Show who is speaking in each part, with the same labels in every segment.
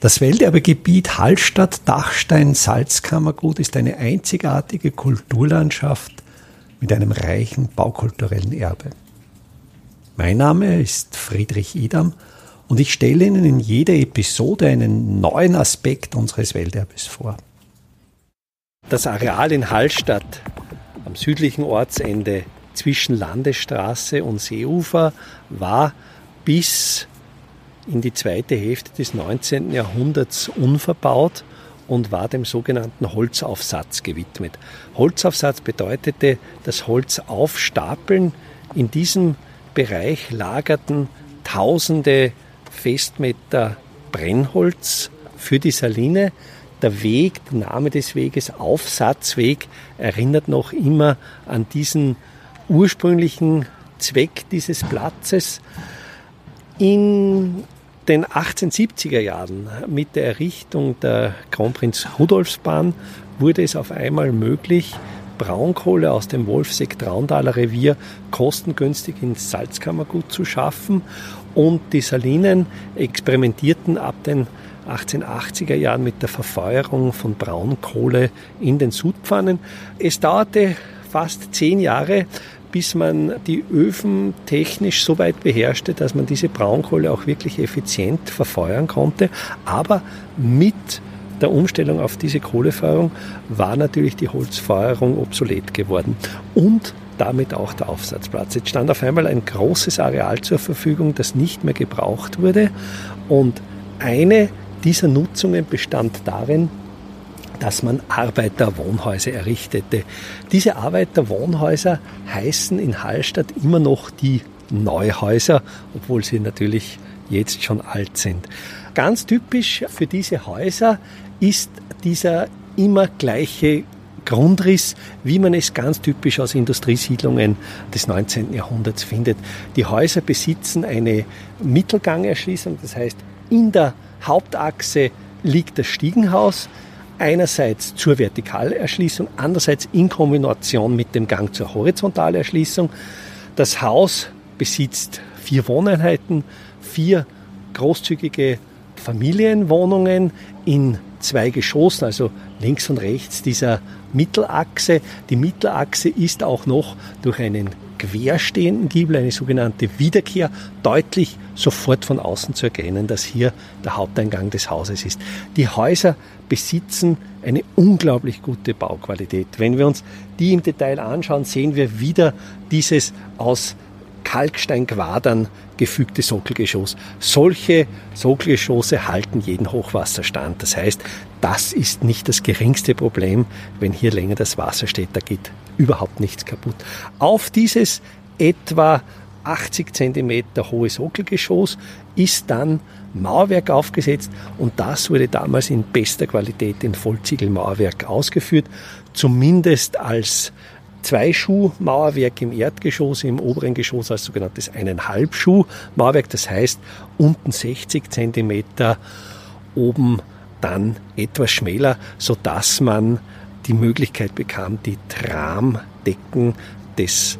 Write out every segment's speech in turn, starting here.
Speaker 1: Das Welterbegebiet Hallstatt-Dachstein-Salzkammergut ist eine einzigartige Kulturlandschaft mit einem reichen baukulturellen Erbe. Mein Name ist Friedrich Idam und ich stelle Ihnen in jeder Episode einen neuen Aspekt unseres Welterbes vor. Das Areal in Hallstatt am südlichen Ortsende zwischen Landesstraße und Seeufer war bis in die zweite Hälfte des 19. Jahrhunderts unverbaut und war dem sogenannten Holzaufsatz gewidmet. Holzaufsatz bedeutete das Holz aufstapeln. In diesem Bereich lagerten tausende Festmeter Brennholz für die Saline. Der Weg, der Name des Weges, Aufsatzweg, erinnert noch immer an diesen ursprünglichen Zweck dieses Platzes. In den 1870er Jahren mit der Errichtung der Kronprinz Rudolfsbahn wurde es auf einmal möglich, Braunkohle aus dem Wolfseck-Traundaler Revier kostengünstig ins Salzkammergut zu schaffen. Und die Salinen experimentierten ab den 1880er Jahren mit der Verfeuerung von Braunkohle in den Sudpfannen. Es dauerte fast zehn Jahre, bis man die Öfen technisch so weit beherrschte, dass man diese Braunkohle auch wirklich effizient verfeuern konnte. Aber mit der Umstellung auf diese Kohlefeuerung war natürlich die Holzfeuerung obsolet geworden. Und damit auch der Aufsatzplatz. Jetzt stand auf einmal ein großes Areal zur Verfügung, das nicht mehr gebraucht wurde. Und eine dieser Nutzungen bestand darin, dass man Arbeiterwohnhäuser errichtete. Diese Arbeiterwohnhäuser heißen in Hallstatt immer noch die Neuhäuser, obwohl sie natürlich jetzt schon alt sind. Ganz typisch für diese Häuser ist dieser immer gleiche Grundriss, wie man es ganz typisch aus Industriesiedlungen des 19. Jahrhunderts findet. Die Häuser besitzen eine Mittelgangerschließung, das heißt, in der Hauptachse liegt das Stiegenhaus, einerseits zur Vertikalerschließung, andererseits in Kombination mit dem Gang zur Horizontalerschließung. Das Haus besitzt vier Wohneinheiten, vier großzügige Familienwohnungen in zwei Geschossen, also links und rechts dieser Mittelachse. Die Mittelachse ist auch noch durch einen querstehenden Giebel, eine sogenannte Wiederkehr, deutlich sofort von außen zu erkennen, dass hier der Haupteingang des Hauses ist. Die Häuser besitzen eine unglaublich gute Bauqualität. Wenn wir uns die im Detail anschauen, sehen wir wieder dieses aus Kalksteinquadern gefügte Sockelgeschoss. Solche Sockelgeschosse halten jeden Hochwasserstand. Das heißt, das ist nicht das geringste Problem, wenn hier länger das Wasser steht. Da geht überhaupt nichts kaputt. Auf dieses etwa 80 cm hohe Sockelgeschoss ist dann Mauerwerk aufgesetzt und das wurde damals in bester Qualität in Vollziegelmauerwerk ausgeführt, zumindest als Zwei-Schuh-Mauerwerk im Erdgeschoss, im oberen Geschoss als sogenanntes Eineinhalb-Schuh-Mauerwerk, das heißt unten 60 cm, oben dann etwas schmäler, so dass man die Möglichkeit bekam, die Tramdecken des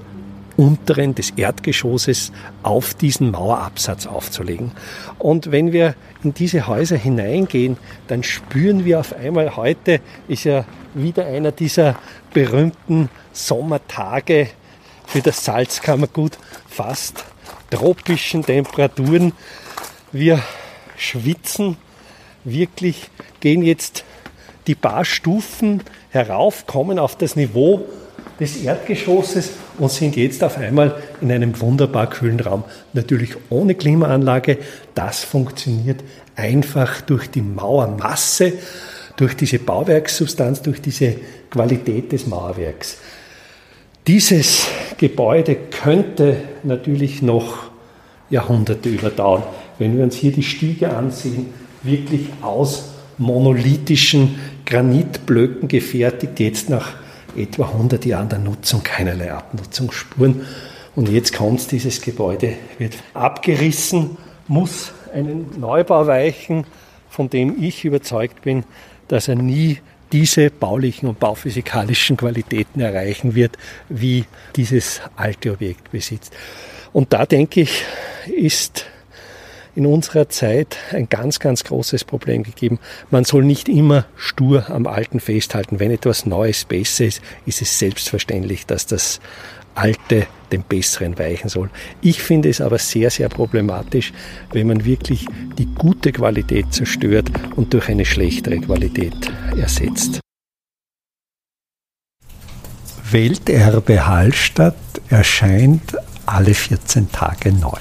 Speaker 1: unteren des Erdgeschosses auf diesen Mauerabsatz aufzulegen. Und wenn wir in diese Häuser hineingehen, dann spüren wir auf einmal, heute ist ja wieder einer dieser berühmten Sommertage für das Salzkammergut, fast tropischen Temperaturen. Wir schwitzen wirklich, gehen jetzt die paar Stufen herauf, kommen auf das Niveau des Erdgeschosses und sind jetzt auf einmal in einem wunderbar kühlen Raum. Natürlich ohne Klimaanlage. Das funktioniert einfach durch die Mauermasse, durch diese Bauwerkssubstanz, durch diese Qualität des Mauerwerks. Dieses Gebäude könnte natürlich noch Jahrhunderte überdauern. Wenn wir uns hier die Stiege ansehen, wirklich aus monolithischen Granitblöcken gefertigt, jetzt nach etwa 100 Jahren der Nutzung keinerlei Abnutzungsspuren. Und jetzt kommt dieses Gebäude, wird abgerissen, muss einen Neubau weichen, von dem ich überzeugt bin, dass er nie diese baulichen und bauphysikalischen Qualitäten erreichen wird, wie dieses alte Objekt besitzt. Und da denke ich, ist in unserer Zeit ein ganz, ganz großes Problem gegeben. Man soll nicht immer stur am Alten festhalten. Wenn etwas Neues besser ist, ist es selbstverständlich, dass das Alte dem Besseren weichen soll. Ich finde es aber sehr, sehr problematisch, wenn man wirklich die gute Qualität zerstört und durch eine schlechtere Qualität ersetzt. Welterbe Hallstatt erscheint alle 14 Tage neu.